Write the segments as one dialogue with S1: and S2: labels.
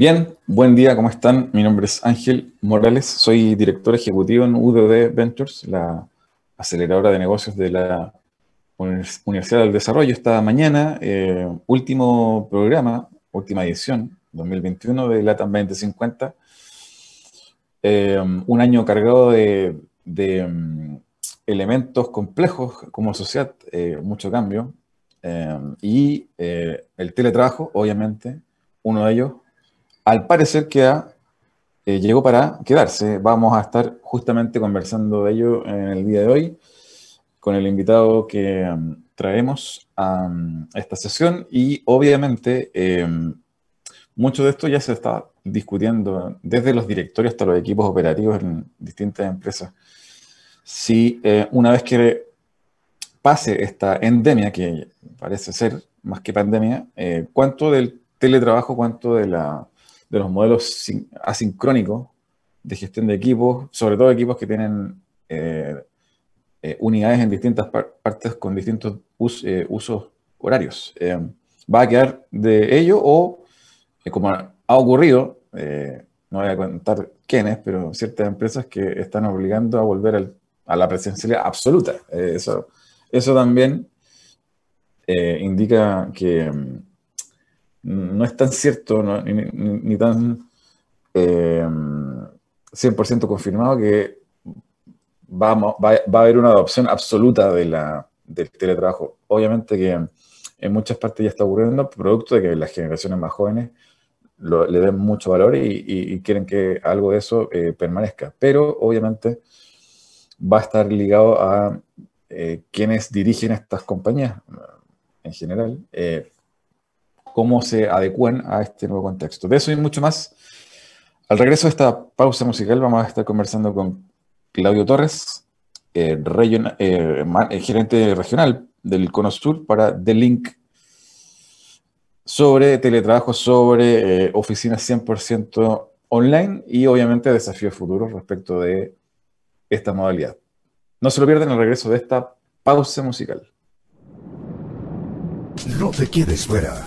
S1: Bien, buen día, ¿cómo están? Mi nombre es Ángel Morales, soy director ejecutivo en UDD Ventures, la aceleradora de negocios de la Universidad del Desarrollo. Esta mañana, eh, último programa, última edición, 2021 de LATAM 2050. Eh, un año cargado de, mm, elementos complejos como sociedad, eh, mucho cambio. y el teletrabajo, obviamente, uno de ellos, al parecer que llegó para quedarse. Vamos a estar justamente conversando de ello en el día de hoy con el invitado que um, traemos a, esta sesión y obviamente em, mucho de esto ya se está discutiendo desde los directorios hasta los equipos operativos en distintas empresas. Si eh, una vez que pase esta endemia, que parece ser más que pandemia, eh, ¿cuánto del teletrabajo, cuánto de, la, de los modelos asincrónicos de gestión de equipos, sobre todo equipos que tienen eh, eh, unidades en distintas partes con distintos eh, usos horarios. ¿Va a quedar de ello o, como ha ocurrido, no voy a contar quiénes, pero ciertas empresas que están obligando a volver a la presencialidad absoluta? eso, eso también indica que mm, no es tan cierto ni, tan 100% confirmado que va, a haber una adopción absoluta de la, del teletrabajo. Obviamente que en muchas partes ya está ocurriendo, producto de que las generaciones más jóvenes le den mucho valor y, quieren que algo de eso eh, permanezca. Pero obviamente va a estar ligado a eh, quienes dirigen estas compañías en general, eh, cómo se adecúan a este nuevo contexto. De eso y mucho más. Al regreso de esta pausa musical vamos a estar conversando con Claudio Torres, eh, eh, eh, gerente regional del Cono Sur para The Link, sobre teletrabajo, sobre oficinas 100% online y obviamente desafíos futuros respecto de esta modalidad. No se lo pierdan el regreso de esta pausa musical.
S2: No te quedes fuera.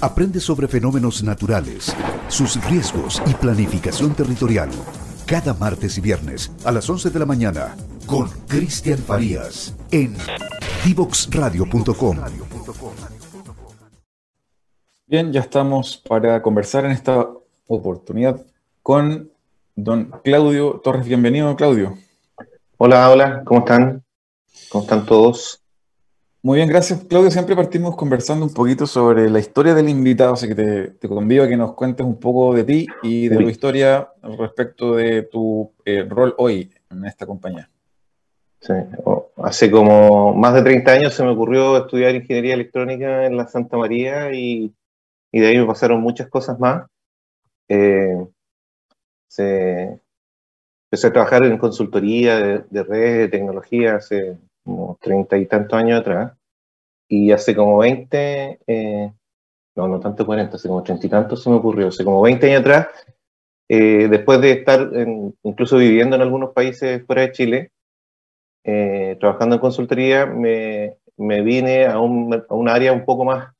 S2: Aprende sobre fenómenos naturales, sus riesgos y planificación territorial cada martes y viernes a las 11 de la mañana con Cristian Farías en divoxradio.com.
S1: Bien, ya estamos para conversar en esta oportunidad con don Claudio Torres. Bienvenido, Claudio.
S3: Hola, hola, ¿cómo están? ¿Cómo están todos?
S1: Muy bien, gracias Claudio. Siempre partimos conversando un poquito sobre la historia del invitado, así que te, convido a que nos cuentes un poco de ti y de tu historia respecto de tu eh, rol hoy en esta compañía.
S3: Sí, hace como más de 30 años se me ocurrió estudiar ingeniería electrónica en la Santa María y, de ahí me pasaron muchas cosas más. Eh, empecé a trabajar en consultoría de, de redes, de tecnología hace como treinta y tantos años atrás, y hace como 20, eh, no, no tanto 40, hace como treinta y tantos se me ocurrió, hace como 20 años atrás, eh, después de estar incluso viviendo en algunos países fuera de Chile, eh, trabajando en consultoría, me, me vine a un, a un área un poco más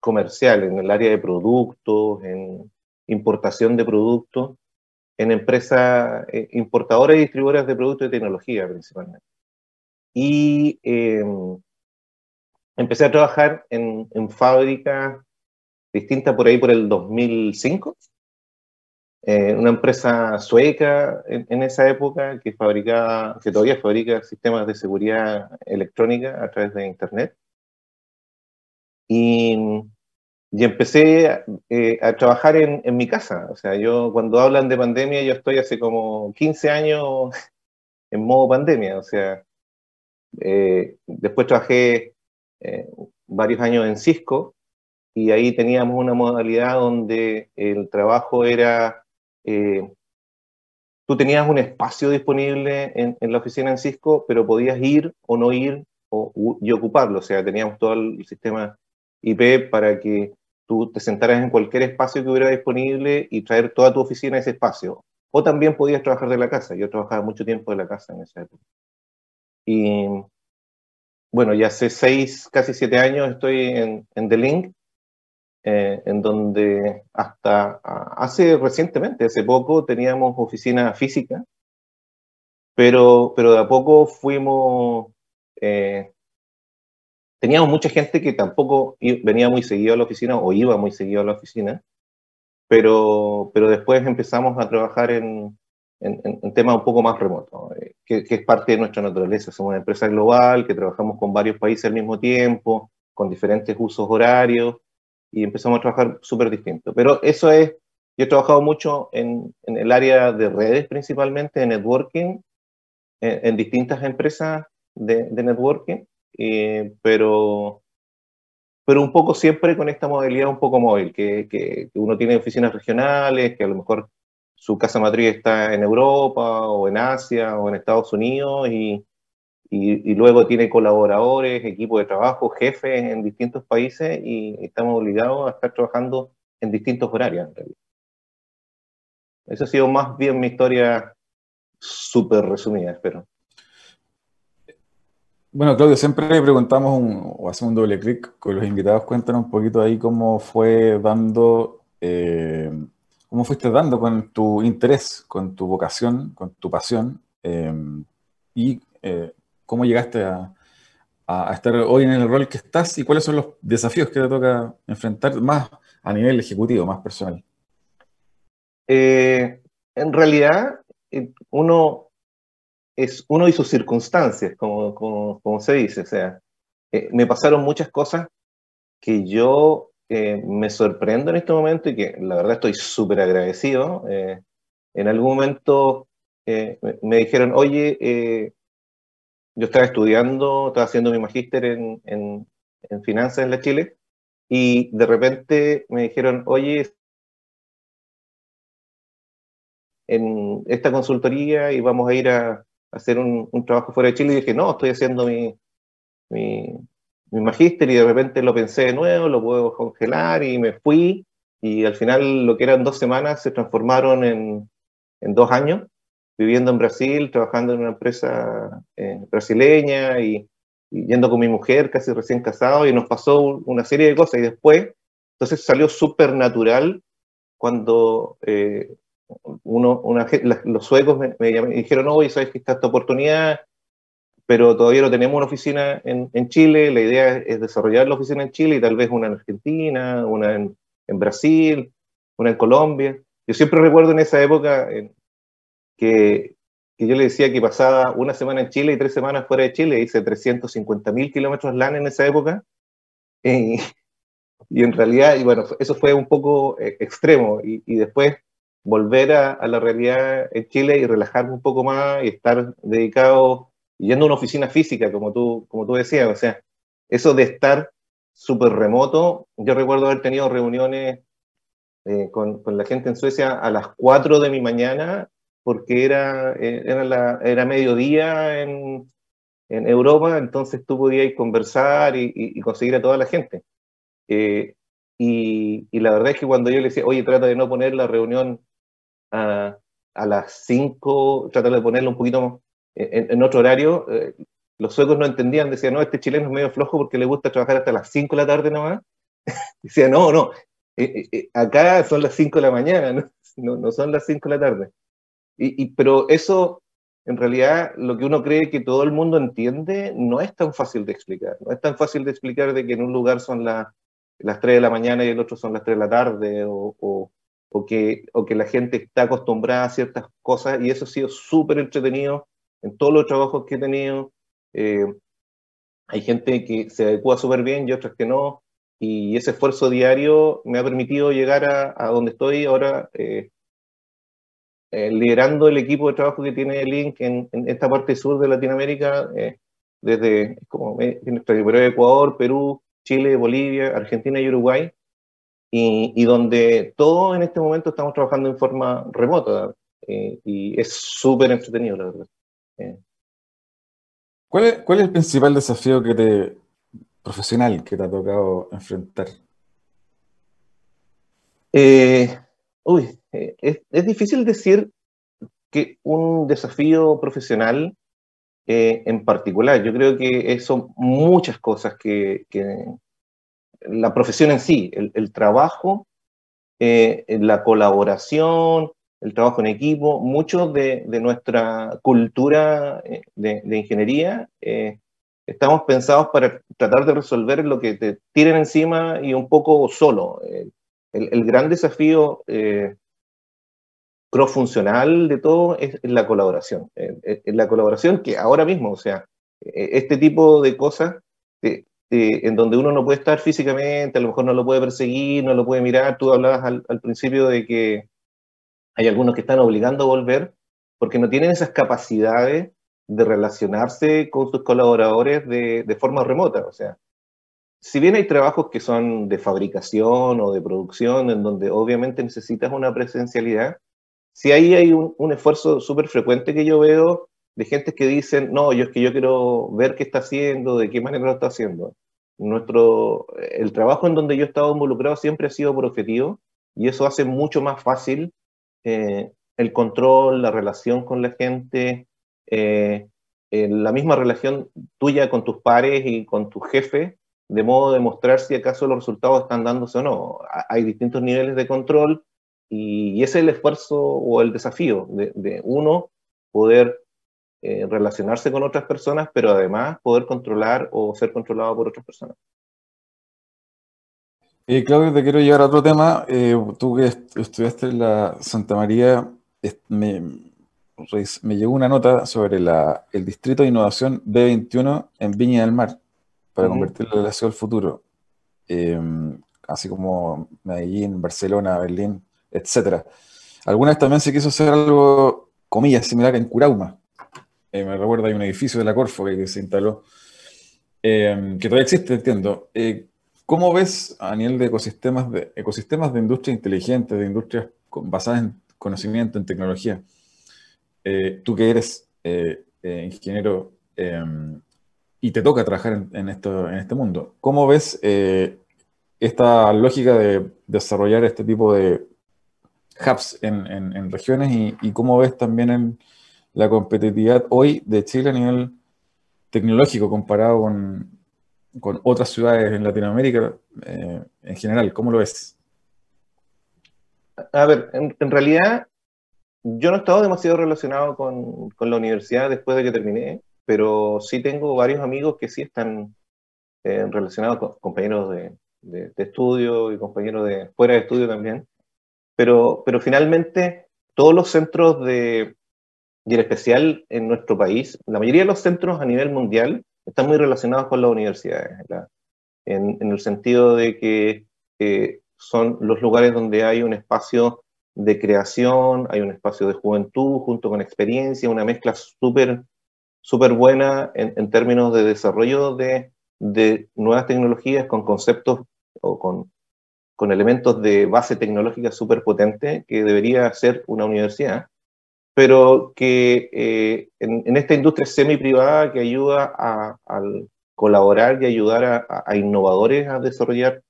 S3: comercial, en el área de productos, en importación de productos, en empresas importadoras y distribuidoras de productos de tecnología principalmente. Y em, empecé a trabajar en, en fábricas distintas por ahí por el 2005. Eh, una empresa sueca en, esa época que fabricaba, que todavía fabrica sistemas de seguridad electrónica a través de Internet. Y, y empecé eh, a trabajar en, en, mi casa. O sea, yo cuando hablan de pandemia, yo estoy hace como 15 años en modo pandemia. O sea, eh, después trabajé eh, varios años en Cisco y ahí teníamos una modalidad donde el trabajo era eh, tú tenías un espacio disponible en, la oficina en Cisco, pero podías ir o no ir y ocuparlo. O sea, teníamos todo el sistema IP para que tú te sentaras en cualquier espacio que hubiera disponible y traer toda tu oficina a ese espacio. O también podías trabajar de la casa. Yo trabajaba mucho tiempo de la casa en esa época. Y bueno, ya hace seis, casi siete años estoy en, en The Link, eh, en donde hasta hace recientemente, hace poco, teníamos oficina física, pero, pero de a poco fuimos, eh, teníamos mucha gente que tampoco venía muy seguido a la oficina o iba muy seguido a la oficina, pero, pero después empezamos a trabajar en, en, temas un poco más remotos, eh, que, que, es parte de nuestra naturaleza. Somos una empresa global que trabajamos con varios países al mismo tiempo, con diferentes usos horarios, y empezamos a trabajar súper distinto. Pero eso es, yo he trabajado mucho en, en el área de redes principalmente, de networking, en, distintas empresas de, de networking, eh, pero, pero un poco siempre con esta modalidad un poco móvil, que, que, uno tiene oficinas regionales, que a lo mejor su casa matriz está en Europa o en Asia o en Estados Unidos y, luego tiene colaboradores, equipo de trabajo, jefes en distintos países y estamos obligados a estar trabajando en distintos horarios. En Eso ha sido más bien mi historia súper resumida, espero.
S1: Bueno, Claudio, siempre le preguntamos o hacemos un doble clic con los invitados. Cuéntanos un poquito ahí cómo fue dando, eh, cómo fuiste dando con tu interés, con tu vocación, con tu pasión eh, y eh, cómo llegaste a, estar hoy en el rol que estás y cuáles son los desafíos que te toca enfrentar más a nivel ejecutivo, más personal.
S3: Eh, en realidad, eh, uno es uno y sus circunstancias, como, se dice. O sea, me pasaron muchas cosas que yo me sorprendo en este momento y que la verdad estoy súper agradecido. en algún momento me, dijeron, oye, yo estaba estudiando, estaba haciendo mi magíster en, en, finanzas en la Chile y de repente me dijeron, oye, en esta consultoría y vamos a ir a, hacer un, trabajo fuera de Chile y dije, no, estoy haciendo mi, mi magíster y de repente lo pensé de nuevo, lo puedo congelar y me fui. Y al final lo que eran dos semanas se transformaron en, en dos años viviendo en Brasil, trabajando en una empresa eh, brasileña y, yendo con mi mujer casi recién casado y nos pasó una serie de cosas. Y después, entonces salió súper natural cuando eh, uno, los suecos me, dijeron, oye, sabes que está esta oportunidad, pero todavía no tenemos una oficina en, en, Chile, la idea es desarrollar la oficina en Chile y tal vez una en Argentina, una en, en Brasil, una en Colombia. Yo siempre recuerdo en esa época, en, que, yo le decía que pasaba una semana en Chile y tres semanas fuera de Chile, hice 350 mil kilómetros LAN en esa época, y, en realidad, y bueno, eso fue un poco eh, extremo, y, después volver a, la realidad en Chile y relajarme un poco más y estar dedicado, yendo a una oficina física, como tú, como tú decías, o sea, eso de estar súper remoto, yo recuerdo haber tenido reuniones eh, con, con, la gente en Suecia a las 4 de mi mañana porque era, eh, era, la, era mediodía en, en, Europa, entonces tú podías conversar y, y, conseguir a toda la gente. Eh, y, y, la verdad es que cuando yo le decía, oye, trata de no poner la reunión a, a las 5, trata de ponerlo un poquito en, en otro horario, eh, los suecos no entendían, decían, no, este chileno es medio flojo porque le gusta trabajar hasta las 5 de la tarde nomás. Decía, no, no, acá son las 5 de la mañana, no, no, no son las 5 de la tarde. Y, pero eso, en realidad, lo que uno cree que todo el mundo entiende, no es tan fácil de explicar. No es tan fácil de explicar de que en un lugar son las 3 de la mañana y el otro son las 3 de la tarde, o, o, que, o que la gente está acostumbrada a ciertas cosas, y eso ha sido súper entretenido en todos los trabajos que he tenido. Eh, hay gente que se adecua súper bien y otras que no, y ese esfuerzo diario me ha permitido llegar a, donde estoy ahora. Eh, eh, liderando el equipo de trabajo que tiene Link en, esta parte sur de Latinoamérica, desde como Ecuador, Perú, Chile, Bolivia, Argentina y Uruguay, y, donde todos en este momento estamos trabajando en forma remota. y es súper entretenido, la verdad.
S1: ¿Cuál es, ¿Cuál es el principal desafío que te, profesional que te ha tocado enfrentar?
S3: uy, es, es, difícil decir que un desafío profesional eh, en particular. Yo creo que son muchas cosas que, la profesión en sí, el, trabajo, eh, la colaboración, el trabajo en equipo, mucho de, nuestra cultura eh, de, ingeniería estamos pensados para tratar de resolver lo que te tiren encima y un poco solo. El, gran desafío cross-funcional de todo es la colaboración. En la colaboración que ahora mismo, o sea, e, este tipo de cosas en donde uno no puede estar físicamente, a lo mejor no lo puede perseguir, no lo puede mirar. Tú hablabas al, principio de que hay algunos que están obligando a volver porque no tienen esas capacidades de relacionarse con sus colaboradores de, de forma remota. O sea, si bien hay trabajos que son de fabricación o de producción, en donde obviamente necesitas una presencialidad, si ahí hay un, esfuerzo súper frecuente que yo veo de gente que dicen, no, yo es que yo quiero ver qué está haciendo, de qué manera lo está haciendo. Nuestro, el trabajo en donde yo he estado involucrado siempre ha sido por objetivo y eso hace mucho más fácil eh, el control, la relación con la gente, eh, la misma relación tuya con tus pares y con tu jefe, de modo de mostrar si acaso los resultados están dándose o no. Hay distintos niveles de control y, es el esfuerzo o el desafío de, uno poder eh, relacionarse con otras personas, pero además poder controlar o ser controlado por otras personas.
S1: Eh, Claudio, te quiero llevar a otro tema. Eh, tú que estudiaste en la Santa María, me, me llegó una nota sobre la, el Distrito de Innovación B21 en Viña del Mar, para convertirlo en la ciudad del futuro. así como Medellín, Barcelona, Berlín, etcétera. Algunas también se quiso hacer algo, comillas, similar en Curauma. Eh, me recuerda, hay un edificio de la Corfo que, se instaló, eh, que todavía existe, entiendo. Eh, ¿Cómo ves a nivel de ecosistemas de, ecosistemas de industria inteligente, de industrias basadas en conocimiento, en tecnología? tú que eres ingeniero y te toca trabajar en, esto, en este mundo, ¿cómo ves esta lógica de desarrollar este tipo de hubs en, regiones y, cómo ves también la competitividad hoy de Chile a nivel tecnológico comparado con, otras ciudades en Latinoamérica eh, en general. ¿Cómo lo ves?
S3: A ver, en, realidad yo no he estado demasiado relacionado con, la universidad después de que terminé, pero sí tengo varios amigos que sí están eh, relacionados con compañeros de, de, estudio y compañeros de fuera de estudio también. Pero, pero finalmente, todos los centros de, y en especial en nuestro país, la mayoría de los centros a nivel mundial están muy relacionados con las universidades, en, en, el sentido de que son los lugares donde hay un espacio de creación, hay un espacio de juventud junto con experiencia, una mezcla súper súper buena en, en, términos de desarrollo de, de nuevas tecnologías con conceptos o con con elementos de base tecnológica súper potente que debería ser una universidad, pero que eh, en, esta industria semi-privada que ayuda a, colaborar y ayudar a, innovadores a desarrollar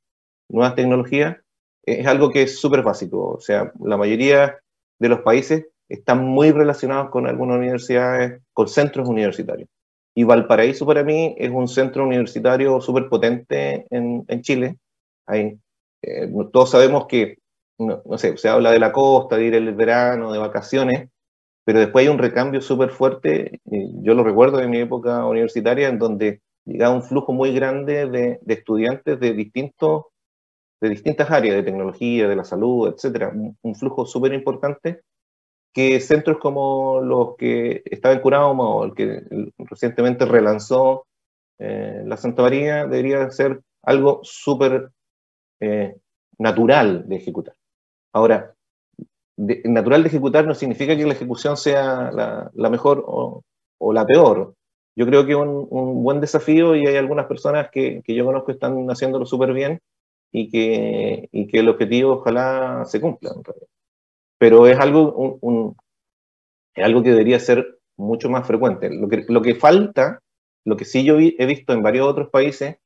S3: nuevas tecnologías, es algo que es súper básico. O sea, la mayoría de los países están muy relacionados con algunas universidades, con centros universitarios. Y Valparaíso para mí es un centro universitario súper potente en, en Chile. Hay eh, todos sabemos que, no, sé, se habla de la costa, de ir el verano, de vacaciones, pero después hay un recambio súper fuerte, yo lo recuerdo de mi época universitaria, en donde llegaba un flujo muy grande de, estudiantes de, distintos, de distintas áreas, de tecnología, de la salud, etcétera, un, flujo súper importante que centros como los que estaba en Curauma o el que recientemente relanzó eh, la Santa María debería ser algo súper eh, natural de ejecutar. Ahora, natural de ejecutar no significa que la ejecución sea la, mejor o, la peor. Yo creo que es un, buen desafío y hay algunas personas que, yo conozco que están haciéndolo súper bien y que, que el objetivo ojalá se cumpla. Pero es algo, es algo que debería ser mucho más frecuente. Lo que, lo que falta, lo que sí yo he visto en varios otros países,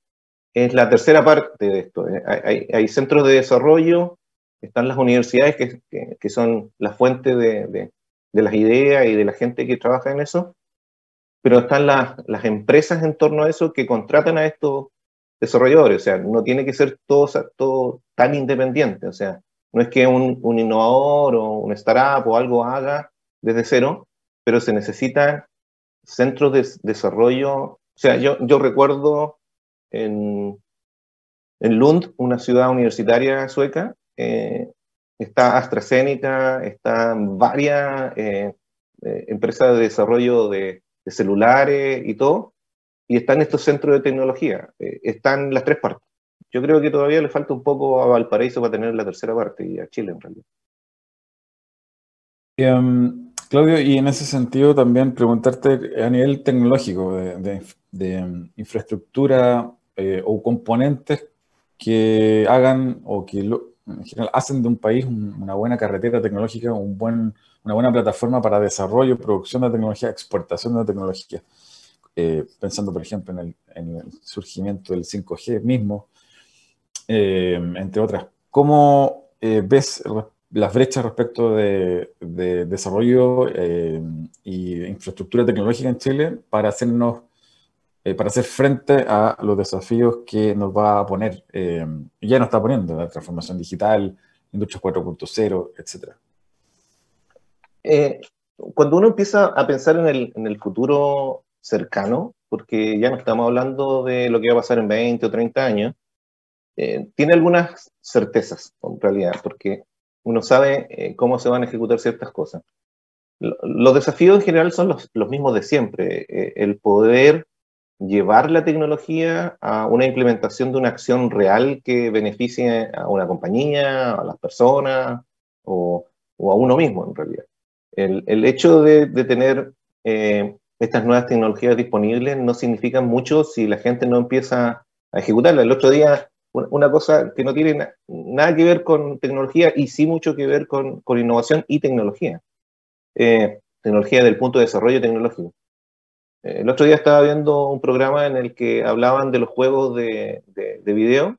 S3: es la tercera parte de esto. Hay, hay centros de desarrollo, están las universidades que, que, son la fuente de, de, de, las ideas y de la gente que trabaja en eso, pero están las, las empresas en torno a eso que contratan a estos desarrolladores. O sea, no tiene que ser todo, todo tan independiente. O sea, no es que un, un innovador o un startup o algo haga desde cero, pero se necesitan centros de desarrollo. O sea, yo, yo recuerdo en, en Lund, una ciudad universitaria sueca, eh, está AstraZeneca, están varias eh, eh, empresas de desarrollo de, celulares y todo, y están estos centros de tecnología, están las tres partes. Yo creo que todavía le falta un poco a Valparaíso para tener la tercera parte y a Chile en realidad.
S1: Um, Claudio, y en ese sentido también preguntarte a nivel tecnológico, de, de, infraestructura o componentes que hagan o que lo, en general hacen de un país una buena carretera tecnológica, una buena plataforma para desarrollo, producción de tecnología, exportación de tecnología. Eh, pensando, por ejemplo, en el, en el, surgimiento del 5G mismo, eh, entre otras. ¿Cómo eh, ves las brechas respecto de, de desarrollo y infraestructura tecnológica en Chile para hacernos eh, para hacer frente a los desafíos que nos va a poner, eh, ya nos está poniendo, la transformación digital, industria 4.0, etc.
S3: Eh, cuando uno empieza a pensar en el, en el, futuro cercano, porque ya no estamos hablando de lo que va a pasar en 20 o 30 años, eh, tiene algunas certezas en realidad, porque uno sabe eh, cómo se van a ejecutar ciertas cosas. Los desafíos en general son los, los mismos de siempre, eh, el poder llevar la tecnología a una implementación de una acción real que beneficie a una compañía, a las personas o, a uno mismo en realidad. El, hecho de, de tener eh, estas nuevas tecnologías disponibles no significa mucho si la gente no empieza a ejecutarlas. El otro día, una cosa que no tiene na nada que ver con tecnología y sí mucho que ver con, con innovación y tecnología. Eh, tecnología del punto de desarrollo tecnológico. El otro día estaba viendo un programa en el que hablaban de los juegos de, de, de video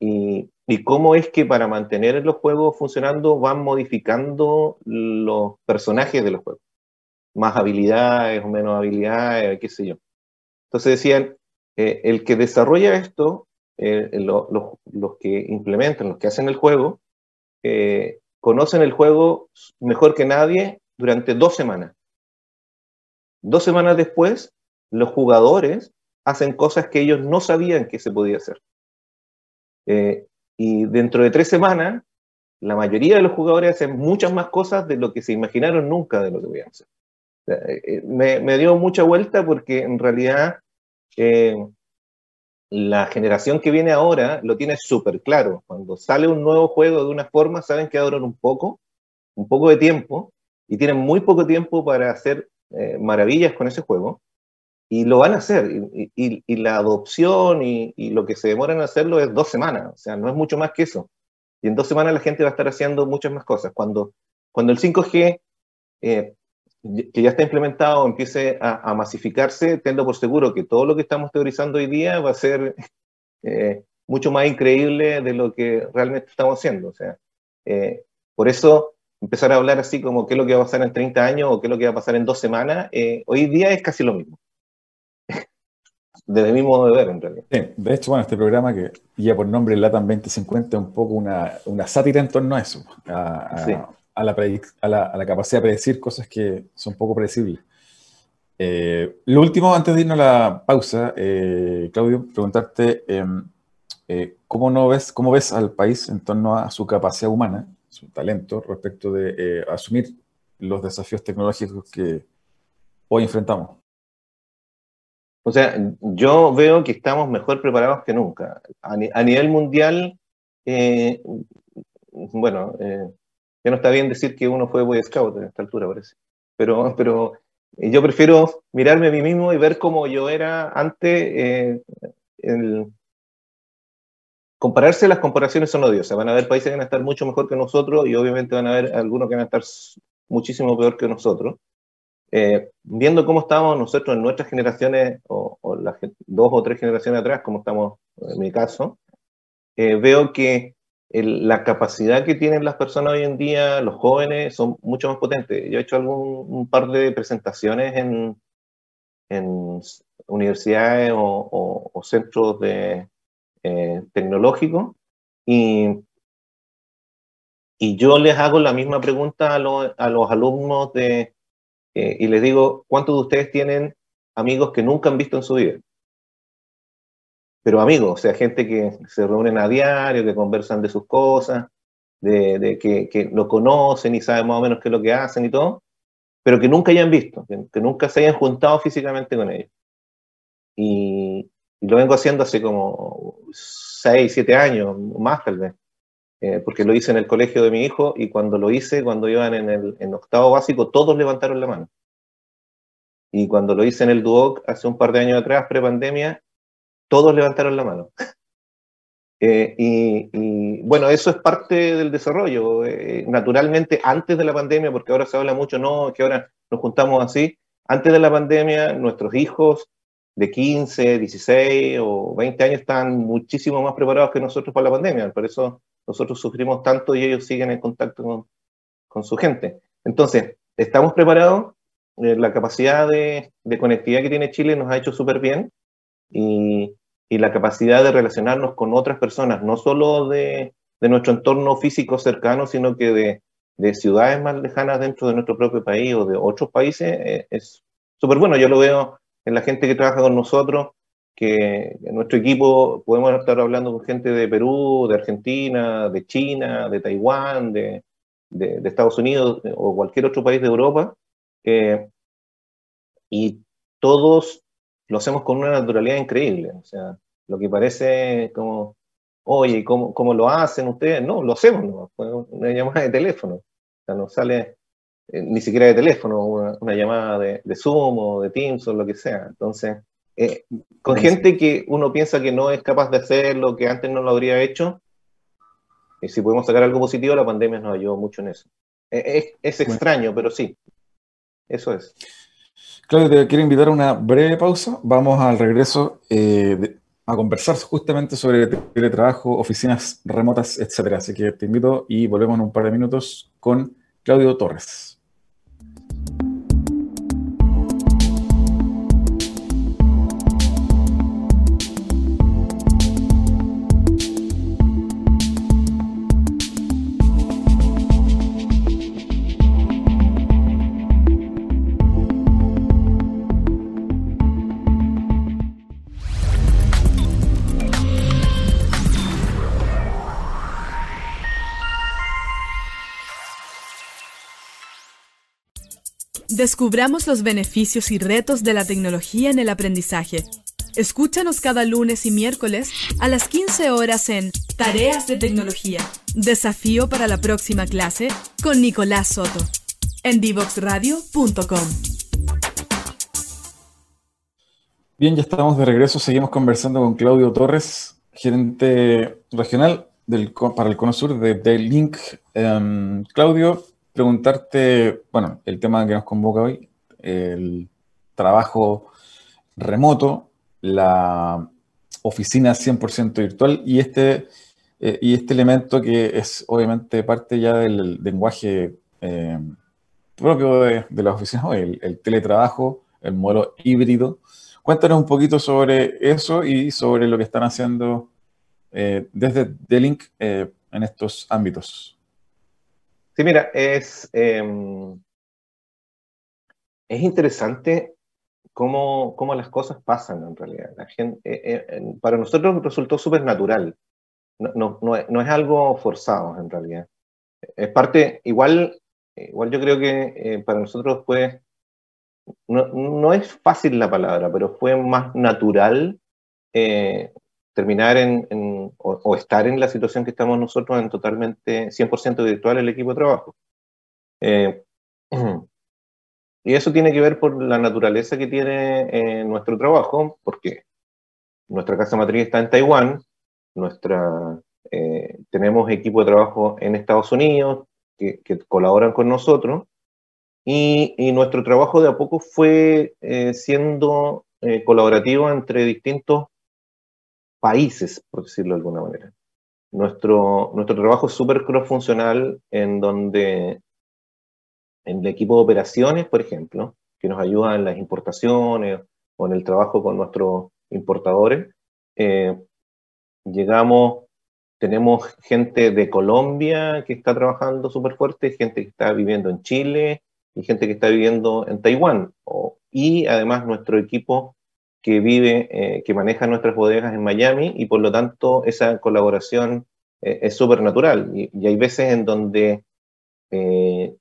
S3: y, cómo es que para mantener los juegos funcionando van modificando los personajes de los juegos. Más habilidades o menos habilidades, qué sé yo. Entonces decían, eh, el que desarrolla esto, eh, lo, lo, los que implementan, los que hacen el juego, eh, conocen el juego mejor que nadie durante dos semanas. Dos semanas después, los jugadores hacen cosas que ellos no sabían que se podía hacer. Eh, y dentro de tres semanas, la mayoría de los jugadores hacen muchas más cosas de lo que se imaginaron nunca de lo que podían hacer. Eh, me, me, dio mucha vuelta porque en realidad eh, la generación que viene ahora lo tiene súper claro. Cuando sale un nuevo juego de una forma, saben que va a durar un poco, un poco de tiempo, y tienen muy poco tiempo para hacer eh, maravillas con ese juego y lo van a hacer. Y, la adopción y, lo que se demora en hacerlo es dos semanas, o sea, no es mucho más que eso. Y en dos semanas la gente va a estar haciendo muchas más cosas. Cuando, cuando el 5G, eh, que ya está implementado, empiece a, masificarse, tengo por seguro que todo lo que estamos teorizando hoy día va a ser eh, mucho más increíble de lo que realmente estamos haciendo. O sea, por eso empezar a hablar así como qué es lo que va a pasar en 30 años o qué es lo que va a pasar en dos semanas, eh, hoy día es casi lo mismo. Desde mi modo de ver, en realidad.
S1: Sí, de hecho, bueno, este programa que ya por nombre LATAM 2050 es un poco una, una sátira en torno a eso, a, a, sí. a, la a, la, a, la capacidad de predecir cosas que son poco predecibles. Eh, lo último, antes de irnos a la pausa, eh, Claudio, preguntarte em, eh, ¿cómo, no ves, cómo ves al país en torno a su capacidad humana su talento respecto de eh, asumir los desafíos tecnológicos que hoy enfrentamos?
S3: O sea, yo veo que estamos mejor preparados que nunca. A, ni a nivel mundial, eh, bueno, eh, ya no está bien decir que uno fue Boy Scout a esta altura, parece. Pero, pero yo prefiero mirarme a mí mismo y ver cómo yo era antes, el, compararse, las comparaciones son odiosas. Van a haber países que van a estar mucho mejor que nosotros y obviamente van a haber algunos que van a estar muchísimo peor que nosotros. Eh, viendo cómo estamos nosotros en nuestras generaciones, o, las dos o tres generaciones atrás, como estamos en mi caso, eh, veo que la capacidad que tienen las personas hoy en día, los jóvenes, son mucho más potentes. Yo he hecho algún, un par de presentaciones en, en universidades o, centros de, eh, tecnológicos y, y yo les hago la misma pregunta a, a los alumnos de, eh, y les digo, ¿cuántos de ustedes tienen amigos que nunca han visto en su vida? Pero amigos, o sea, gente que se reúnen a diario, que conversan de sus cosas, de, que, que, lo conocen y saben más o menos qué es lo que hacen y todo, pero que nunca hayan visto, que, nunca se hayan juntado físicamente con ellos. Y, lo vengo haciendo hace como 6, 7 años, más tal vez. Eh, porque lo hice en el colegio de mi hijo y cuando lo hice, cuando iban en el en octavo básico, todos levantaron la mano. Y cuando lo hice en el Duoc hace un par de años atrás, pre-pandemia, todos levantaron la mano. Eh, y, bueno, eso es parte del desarrollo. Eh, naturalmente, antes de la pandemia, porque ahora se habla mucho, no, que ahora nos juntamos así, antes de la pandemia, nuestros hijos de 15, 16 o 20 años están muchísimo más preparados que nosotros para la pandemia. Por eso nosotros sufrimos tanto y ellos siguen en contacto con, su gente. Entonces, estamos preparados, eh, la capacidad de, conectividad que tiene Chile nos ha hecho súper bien y, la capacidad de relacionarnos con otras personas, no solo de, nuestro entorno físico cercano, sino que de, ciudades más lejanas dentro de nuestro propio país o de otros países, eh, es súper bueno. Yo lo veo en la gente que trabaja con nosotros, que en nuestro equipo podemos estar hablando con gente de Perú, de Argentina, de China, de Taiwán, de, de, Estados Unidos o cualquier otro país de Europa, y todos lo hacemos con una naturalidad increíble. O sea, lo que parece como, oye, ¿cómo, cómo lo hacen ustedes? No, lo hacemos, una llamada de teléfono. O sea, nos sale eh, ni siquiera de teléfono, una, una llamada de, de, Zoom o de Teams o lo que sea. Entonces, eh, con gente que uno piensa que no es capaz de hacerlo, que antes no lo habría hecho, y si podemos sacar algo positivo, la pandemia nos ayudó mucho en eso. Eh, es, extraño, pero sí, eso es.
S1: Claudio, te quiero invitar a una breve pausa. Vamos al regreso eh, a conversar justamente sobre teletrabajo, oficinas remotas, etcétera. Así que te invito y volvemos en un par de minutos con Claudio Torres.
S4: Descubramos los beneficios y retos de la tecnología en el aprendizaje. Escúchanos cada lunes y miércoles a las 15 horas en Tareas de Tecnología. Desafío para la próxima clase con Nicolás Soto. En divoxradio.com.
S1: Bien, ya estamos de regreso. Seguimos conversando con Claudio Torres, gerente regional del, para el Cono Sur de, The Link. Em, Claudio, preguntarte, bueno, el tema que nos convoca hoy, el trabajo remoto, la oficina 100% virtual y este, eh, y este elemento que es obviamente parte ya del lenguaje eh, propio de, de las oficinas hoy, el, teletrabajo, el modelo híbrido. Cuéntanos un poquito sobre eso y sobre lo que están haciendo eh, desde D-Link en estos ámbitos.
S3: Sí, mira, es, em, es interesante cómo, cómo, las cosas pasan en realidad. La gente, eh, eh, para nosotros resultó súper natural. No, no, no, es algo forzado en realidad. Es parte, igual, igual yo creo que eh, para nosotros fue, no, no, es fácil la palabra, pero fue más natural terminar en, o, estar en la situación que estamos nosotros en totalmente 100% virtual el equipo de trabajo. Eh, y eso tiene que ver por la naturaleza que tiene eh, nuestro trabajo, porque nuestra casa matriz está en Taiwán, nuestra, eh, tenemos equipo de trabajo en Estados Unidos que, que, colaboran con nosotros, y, nuestro trabajo de a poco fue siendo colaborativo entre distintos países, por decirlo de alguna manera. Nuestro, nuestro trabajo es súper cross-funcional en donde en el equipo de operaciones, por ejemplo, que nos ayuda en las importaciones o en el trabajo con nuestros importadores, eh, llegamos, tenemos gente de Colombia que está trabajando súper fuerte, gente que está viviendo en Chile y gente que está viviendo en Taiwán. y además nuestro equipo que vive, eh, que maneja nuestras bodegas en Miami y por lo tanto esa colaboración eh, es súper natural. Y, hay veces en donde eh,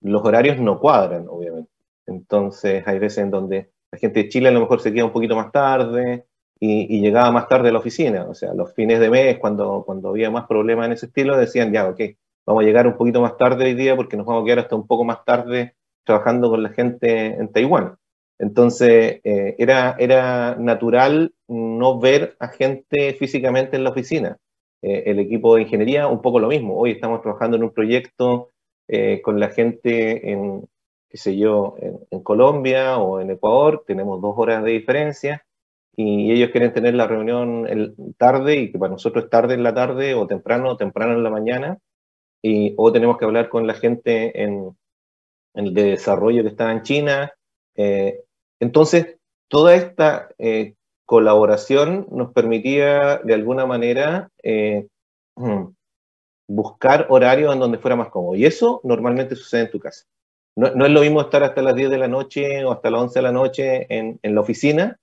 S3: los horarios no cuadran, obviamente. Entonces hay veces en donde la gente de Chile a lo mejor se queda un poquito más tarde y, llegaba más tarde a la oficina. O sea, los fines de mes, cuando, cuando había más problemas en ese estilo, decían, ya, ok, vamos a llegar un poquito más tarde hoy día porque nos vamos a quedar hasta un poco más tarde trabajando con la gente en Taiwán. Entonces, eh, era, era natural no ver a gente físicamente en la oficina. Eh, el equipo de ingeniería, un poco lo mismo. Hoy estamos trabajando en un proyecto eh, con la gente en, qué sé yo, en, Colombia o en Ecuador, tenemos dos horas de diferencia y ellos quieren tener la reunión tarde y que para nosotros es tarde en la tarde o temprano, temprano en la mañana, y, o tenemos que hablar con la gente en, en el de desarrollo que está en China, entonces, toda esta eh, colaboración nos permitía de alguna manera eh, buscar horarios en donde fuera más cómodo. Y eso normalmente sucede en tu casa. No, es lo mismo estar hasta las 10 de la noche o hasta las 11 de la noche en, la oficina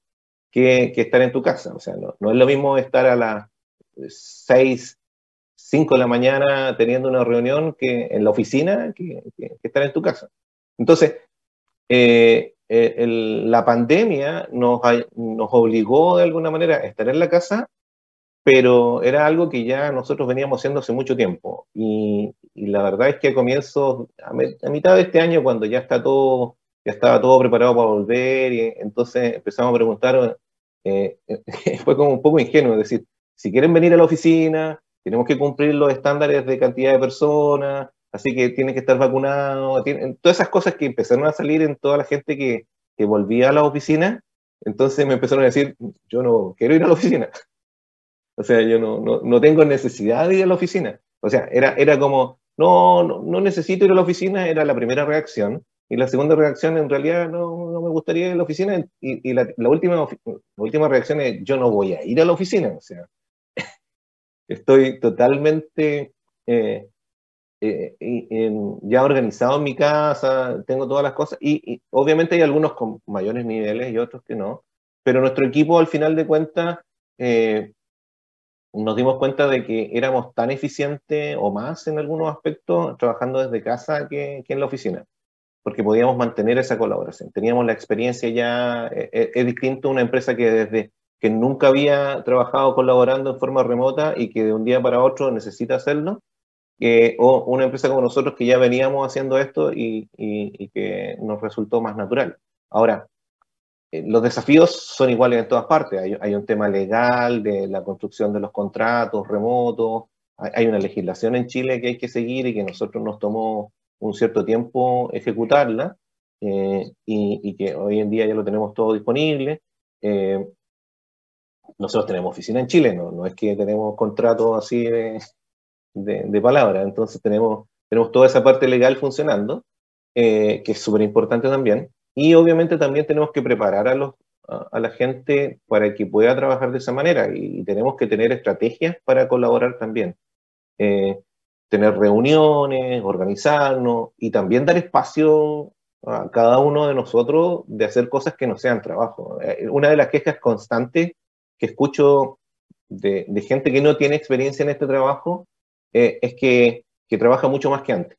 S3: que, estar en tu casa. O sea, no, es lo mismo estar a las 6, 5 de la mañana teniendo una reunión que en la oficina que, estar en tu casa. Entonces, eh, eh, la pandemia nos, nos obligó de alguna manera a estar en la casa, pero era algo que ya nosotros veníamos haciendo hace mucho tiempo. Y, la verdad es que a comienzos, a, mitad de este año, cuando ya está todo, ya estaba todo preparado para volver, y entonces empezamos a preguntar, eh, fue como un poco ingenuo, es decir, si quieren venir a la oficina, tenemos que cumplir los estándares de cantidad de personas, así que tiene que estar vacunado, todas esas cosas que empezaron a salir en toda la gente que, que volvía a la oficina, entonces me empezaron a decir, yo no quiero ir a la oficina. O sea, yo no, no, no tengo necesidad de ir a la oficina. O sea, era, era como, no, no, necesito ir a la oficina, era la primera reacción. Y la segunda reacción, en realidad, no, no me gustaría ir a la oficina. Y, y la, la, última, la última reacción es, yo no voy a ir a la oficina. O sea, estoy totalmente eh, eh, ya organizado en mi casa, tengo todas las cosas, y, obviamente hay algunos con mayores niveles y otros que no, pero nuestro equipo al final de cuentas eh, nos dimos cuenta de que éramos tan eficientes o más en algunos aspectos trabajando desde casa que, en la oficina, porque podíamos mantener esa colaboración. Teníamos la experiencia ya, eh, es distinto una empresa que desde que nunca había trabajado colaborando en forma remota y que de un día para otro necesita hacerlo, o una empresa como nosotros que ya veníamos haciendo esto y, que nos resultó más natural. Ahora, eh, los desafíos son iguales en todas partes. Hay, un tema legal de la construcción de los contratos remotos, hay, una legislación en Chile que hay que seguir y que nosotros nos tomó un cierto tiempo ejecutarla eh, y, que hoy en día ya lo tenemos todo disponible. Eh, nosotros tenemos oficina en Chile, no, no es que tenemos contratos así de, de, palabra. Entonces tenemos, tenemos toda esa parte legal funcionando, eh, que es súper importante también. Y obviamente también tenemos que preparar a, los, a, la gente para que pueda trabajar de esa manera y, tenemos que tener estrategias para colaborar también. Eh, tener reuniones, organizarnos y también dar espacio a cada uno de nosotros de hacer cosas que no sean trabajo. Eh, una de las quejas constantes que escucho de, de, gente que no tiene experiencia en este trabajo eh, es que, trabaja mucho más que antes,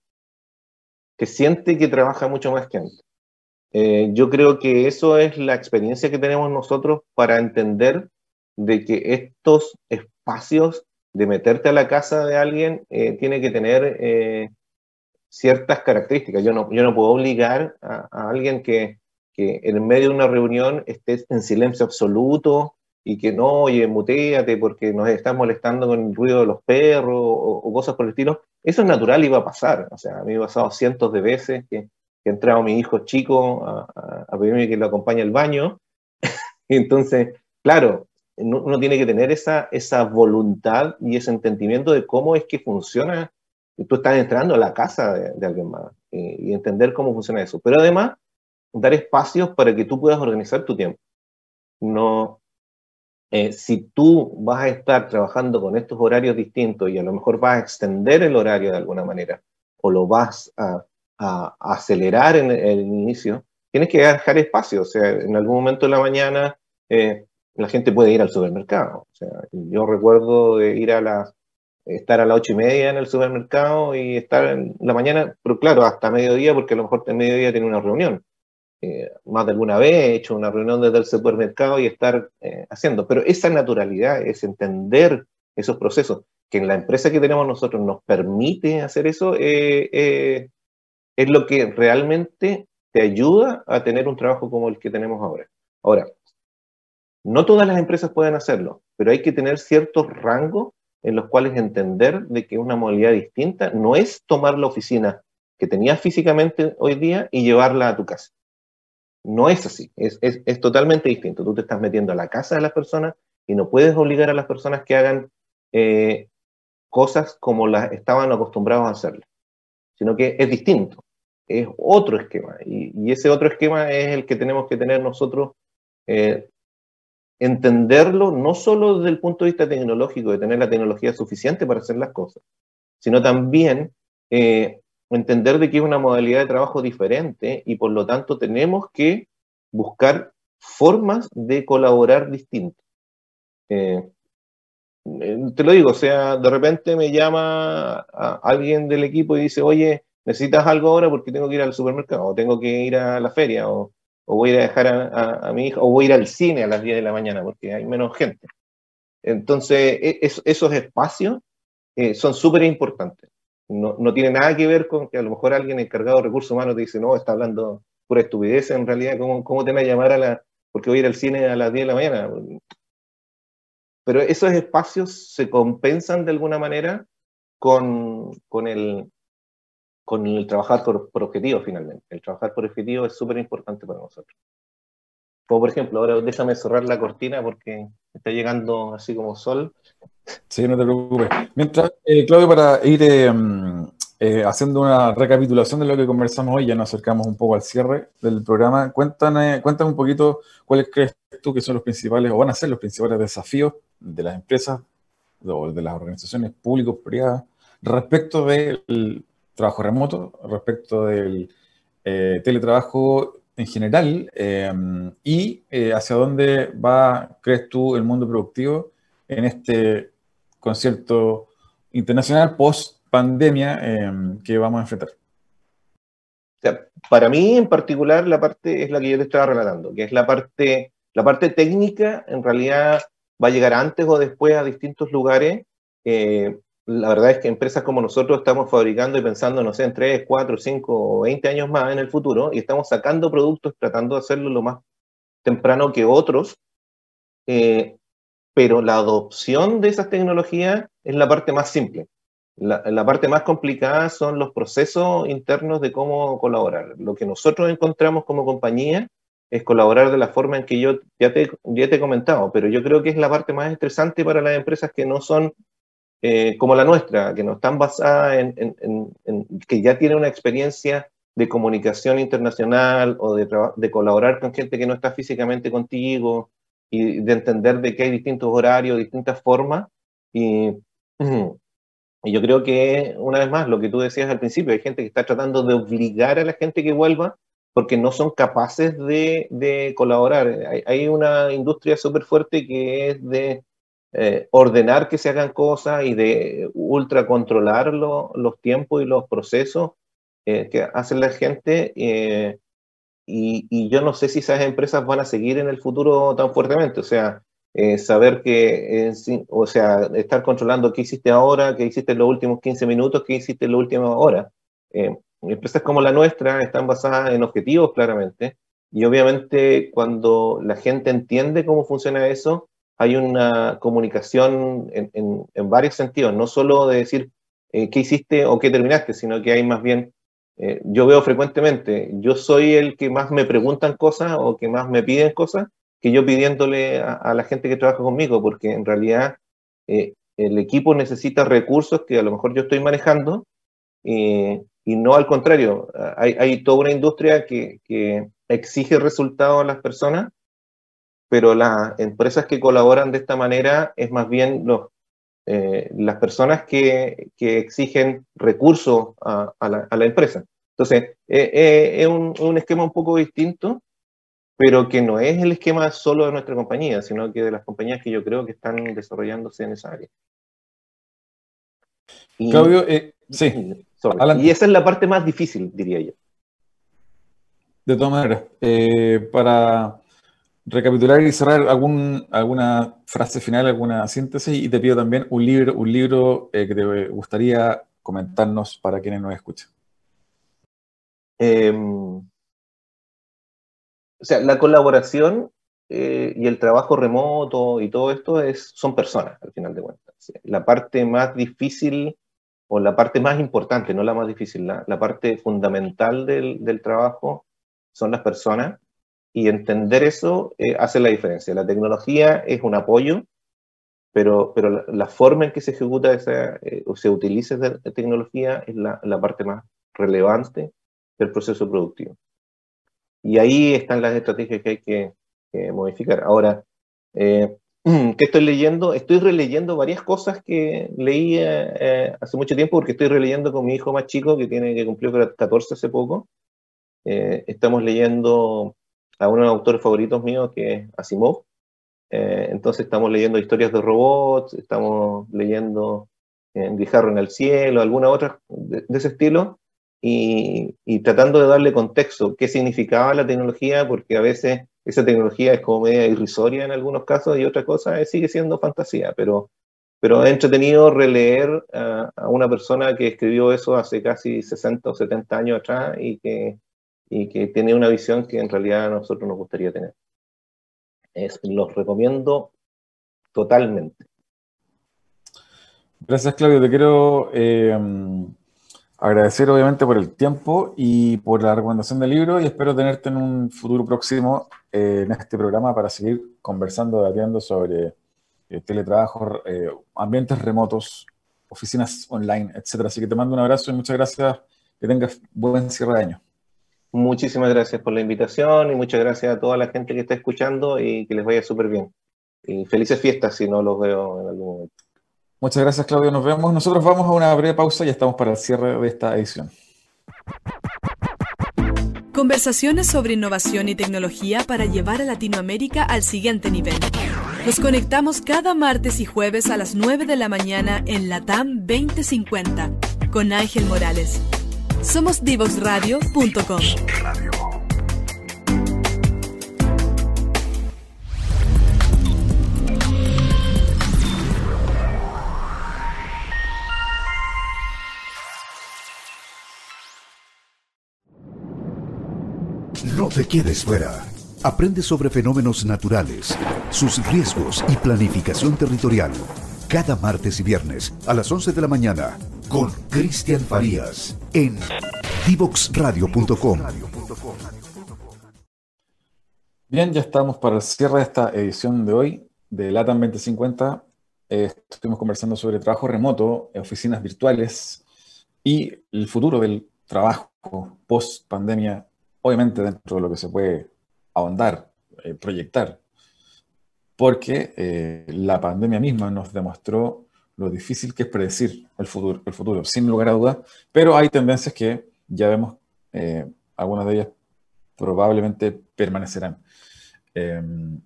S3: que siente que trabaja mucho más que antes. Eh, yo creo que eso es la experiencia que tenemos nosotros para entender de que estos espacios de meterte a la casa de alguien eh, tiene que tener ciertas características. Yo no, yo no puedo obligar a, alguien que, que, en medio de una reunión esté en silencio absoluto y que no, oye, muteate porque nos estás molestando con el ruido de los perros o, cosas por el estilo, eso es natural y va a pasar. O sea, a mí me ha pasado cientos de veces que, que ha entrado mi hijo chico a, a, pedirme que lo acompañe al baño. Entonces, claro, uno tiene que tener esa, esa voluntad y ese entendimiento de cómo es que funciona. Tú estás entrando a la casa de, alguien más y, entender cómo funciona eso. Pero además, dar espacios para que tú puedas organizar tu tiempo. No, eh, si tú vas a estar trabajando con estos horarios distintos y a lo mejor vas a extender el horario de alguna manera o lo vas a, acelerar en el, inicio, tienes que dejar espacio. O sea, en algún momento de la mañana eh, la gente puede ir al supermercado. O sea, yo recuerdo ir a las estar a las ocho y media en el supermercado y estar en la mañana, pero claro, hasta mediodía, porque a lo mejor en mediodía tiene una reunión. Eh, más de alguna vez he hecho una reunión desde el supermercado y estar eh, haciendo, pero esa naturalidad es entender esos procesos, que en la empresa que tenemos nosotros nos permite hacer eso, eh, es lo que realmente te ayuda a tener un trabajo como el que tenemos ahora. Ahora, no todas las empresas pueden hacerlo, pero hay que tener ciertos rangos en los cuales entender de que una modalidad distinta no es tomar la oficina que tenías físicamente hoy día y llevarla a tu casa. No es así, es, totalmente distinto. Tú te estás metiendo a la casa de las personas y no puedes obligar a las personas que hagan eh, cosas como las estaban acostumbrados a hacerlas, sino que es distinto, es otro esquema. Y, ese otro esquema es el que tenemos que tener nosotros eh, entenderlo no solo desde el punto de vista tecnológico, de tener la tecnología suficiente para hacer las cosas, sino también eh, entender de que es una modalidad de trabajo diferente y por lo tanto tenemos que buscar formas de colaborar distintas. Eh, eh, te lo digo, o sea, de repente me llama alguien del equipo y dice, oye, necesitas algo ahora porque tengo que ir al supermercado, o tengo que ir a la feria, o, o voy a ir a dejar a, mi hija, o voy a ir al cine a las 10 de la mañana porque hay menos gente. Entonces, e, esos espacios eh, son súper importantes. No, no, tiene nada que ver con que a lo mejor alguien encargado de recursos humanos te dice, no, está hablando pura estupidez, en realidad, ¿cómo, cómo te va a llamar a la, porque voy a ir al cine a las 10 de la mañana? Pero esos espacios se compensan de alguna manera con, con el, con el trabajar por, objetivo finalmente. El trabajar por objetivo es súper importante para nosotros. Como por ejemplo, ahora déjame cerrar la cortina porque está llegando así como sol.
S1: Sí, no te preocupes. Mientras, eh, Claudio, para ir eh, eh, haciendo una recapitulación de lo que conversamos hoy, ya nos acercamos un poco al cierre del programa. Cuéntanos, cuéntanos un poquito cuáles crees tú que son los principales o van a ser los principales desafíos de las empresas o de las organizaciones públicas, privadas, respecto del trabajo remoto, respecto del eh, teletrabajo en general eh, y hacia dónde va, crees tú, el mundo productivo en este concierto internacional post pandemia que vamos a enfrentar.
S3: para mí en particular la parte es la que yo te estaba relatando, que es la parte, la parte técnica en realidad va a llegar antes o después a distintos lugares la verdad es que empresas como nosotros estamos fabricando y pensando, no sé, en 3, 4, 5 o 20 años más en el futuro y estamos sacando productos tratando de hacerlo lo más temprano que otros, eh, pero la adopción de esas tecnologías es la parte más simple. La, parte más complicada son los procesos internos de cómo colaborar. Lo que nosotros encontramos como compañía es colaborar de la forma en que yo ya te, ya te he comentado, pero yo creo que es la parte más estresante para las empresas que no son eh, como la nuestra, que no están basadas en, que ya tiene una experiencia de comunicación internacional o de colaborar con gente que no está físicamente contigo y de entender de que hay distintos horarios, distintas formas. Y, yo creo que, una vez más, lo que tú decías al principio, hay gente que está tratando de obligar a la gente que vuelva porque no son capaces de, de colaborar. Hay, hay, una industria súper fuerte que es de eh, ordenar que se hagan cosas y de ultra controlar los tiempos y los procesos eh, que hace la gente. Eh, y, yo no sé si esas empresas van a seguir en el futuro tan fuertemente. O sea, saber que, o sea, estar controlando qué hiciste ahora, qué hiciste en los últimos 15 minutos, qué hiciste en la última hora. empresas como la nuestra están basadas en objetivos, claramente. Y obviamente cuando la gente entiende cómo funciona eso, hay una comunicación en, varios sentidos, no solo de decir eh, qué hiciste o qué terminaste, sino que hay más bien eh, yo veo frecuentemente, yo soy el que más me preguntan cosas o que más me piden cosas que yo pidiéndole a, la gente que trabaja conmigo, porque en realidad eh, el equipo necesita recursos que a lo mejor yo estoy manejando y no al contrario. Hay, hay toda una industria que, que, exige resultados a las personas, pero las empresas que colaboran de esta manera es más bien los, eh, las personas que, que, exigen recursos a, a, la, a, la, empresa. Entonces, eh, eh, es un, un esquema un poco distinto pero que no es el esquema solo de nuestra compañía, sino que de las compañías que yo creo que están desarrollándose en esa área.
S1: Claudio, eh, sí.
S3: Y esa es la parte más difícil, diría yo.
S1: De todas maneras, eh, para recapitular y cerrar algún, alguna frase final, alguna síntesis, y te pido también un libro, un libro eh, que te gustaría comentarnos para quienes nos escuchan.
S3: Eh, o sea, la colaboración eh, y el trabajo remoto y todo esto es, son personas, al final de cuentas. La parte más difícil o la parte más importante, no la más difícil, la, la parte fundamental del, del, trabajo son las personas y entender eso eh, hace la diferencia. La tecnología es un apoyo, pero, pero la, la forma en que se ejecuta esa, eh, o se utiliza esa tecnología es la, la parte más relevante del proceso productivo. Y ahí están las estrategias que hay que, que modificar. Ahora, eh, ¿qué estoy leyendo? Estoy releyendo varias cosas que leí eh, hace mucho tiempo porque estoy releyendo con mi hijo más chico que tiene que cumplió 14 hace poco. Eh, estamos leyendo a uno de los autores favoritos míos que es Asimov. Eh, entonces estamos leyendo historias de robots, estamos leyendo en Guijarro en el cielo, alguna otra de, ese estilo y, tratando de darle contexto, qué significaba la tecnología, porque a veces esa tecnología es como media irrisoria en algunos casos y otra cosa sigue siendo fantasía, pero, pero entretenido releer a, a una persona que escribió eso hace casi 60 o 70 años atrás y que, y que tiene una visión que en realidad a nosotros nos gustaría tener. Es, los recomiendo totalmente.
S1: Gracias, Claudio. Te quiero eh, agradecer obviamente por el tiempo y por la recomendación del libro y espero tenerte en un futuro próximo eh, en este programa para seguir conversando, debatiendo sobre eh, teletrabajo, ambientes remotos, oficinas online, etcétera. Así que te mando un abrazo y muchas gracias. Que tengas buen cierre de año.
S3: Muchísimas gracias por la invitación y muchas gracias a toda la gente que está escuchando y que les vaya súper bien. Y felices fiestas si no los veo en algún momento.
S1: Muchas gracias, Claudio. Nos vemos. Nosotros vamos a una breve pausa y estamos para el cierre de esta edición.
S4: Conversaciones sobre innovación y tecnología para llevar a Latinoamérica al siguiente nivel. Nos conectamos cada martes y jueves a las 9 de la mañana en Latam 2050 con Ángel Morales. Somos divoxradio.com.
S2: No te quedes fuera. Aprende sobre fenómenos naturales, sus riesgos y planificación territorial. Cada martes y viernes a las 11 de la mañana con Cristian Farías en divoxradio.com.
S1: Bien, ya estamos para el cierre de esta edición de hoy de LATAM 2050. Eh, estuvimos conversando sobre trabajo remoto, oficinas virtuales y el futuro del trabajo post pandemia obviamente dentro de lo que se puede ahondar, eh, proyectar, porque eh, la pandemia misma nos demostró lo difícil que es predecir el futuro, el futuro sin lugar a dudas, pero hay tendencias que ya vemos, eh, algunas de ellas probablemente permanecerán. Em,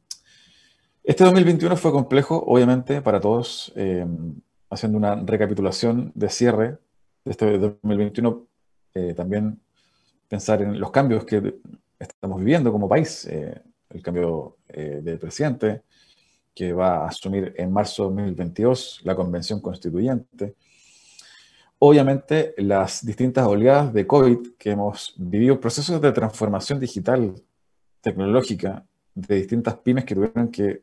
S1: este 2021 fue complejo, obviamente, para todos, em, haciendo una recapitulación de cierre de este 2021, también pensar en los cambios que estamos viviendo como país, eh, el cambio eh, del presidente, que va a asumir en marzo de 2022 la convención constituyente. Obviamente, las distintas oleadas de COVID que hemos vivido, procesos de transformación digital, tecnológica, de distintas pymes que tuvieron que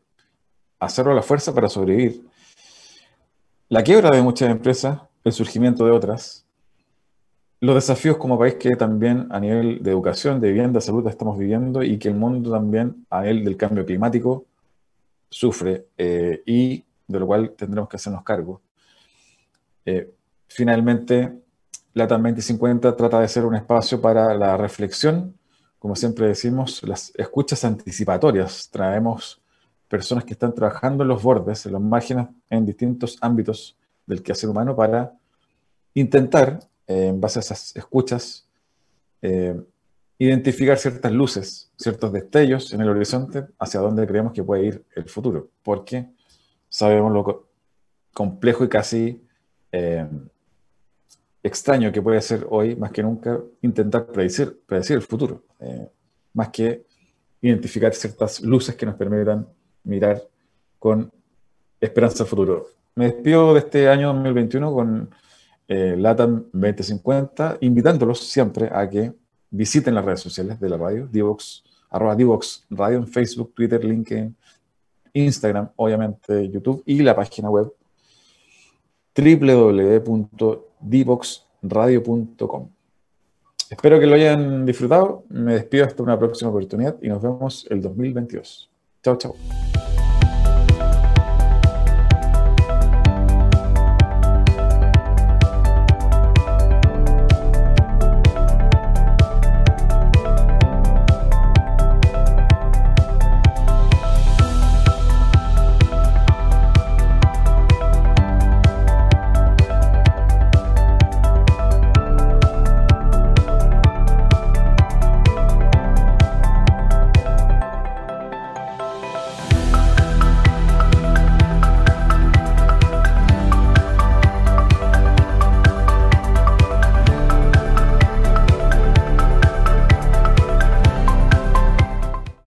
S1: hacerlo a la fuerza para sobrevivir. La quiebra de muchas empresas, el surgimiento de otras, los desafíos como país que también a nivel de educación, de vivienda, salud estamos viviendo y que el mundo también a nivel del cambio climático sufre eh, y de lo cual tendremos que hacernos cargo. Eh, finalmente, la TAM 2050 trata de ser un espacio para la reflexión, como siempre decimos, las escuchas anticipatorias. Traemos personas que están trabajando en los bordes, en los márgenes, en distintos ámbitos del quehacer humano para intentar en base a esas escuchas, eh, identificar ciertas luces, ciertos destellos en el horizonte hacia donde creemos que puede ir el futuro, porque sabemos lo complejo y casi eh, extraño que puede ser hoy, más que nunca, intentar predecir, predecir el futuro, eh, más que identificar ciertas luces que nos permitan mirar con esperanza al futuro. Me despido de este año 2021 con eh, LATAM 2050, invitándolos siempre a que visiten las redes sociales de la radio, Divox, arroba Divox Radio en Facebook, Twitter, LinkedIn, Instagram, obviamente YouTube y la página web www.divoxradio.com. Espero que lo hayan disfrutado. Me despido hasta una próxima oportunidad y nos vemos el 2022. Chao, chao.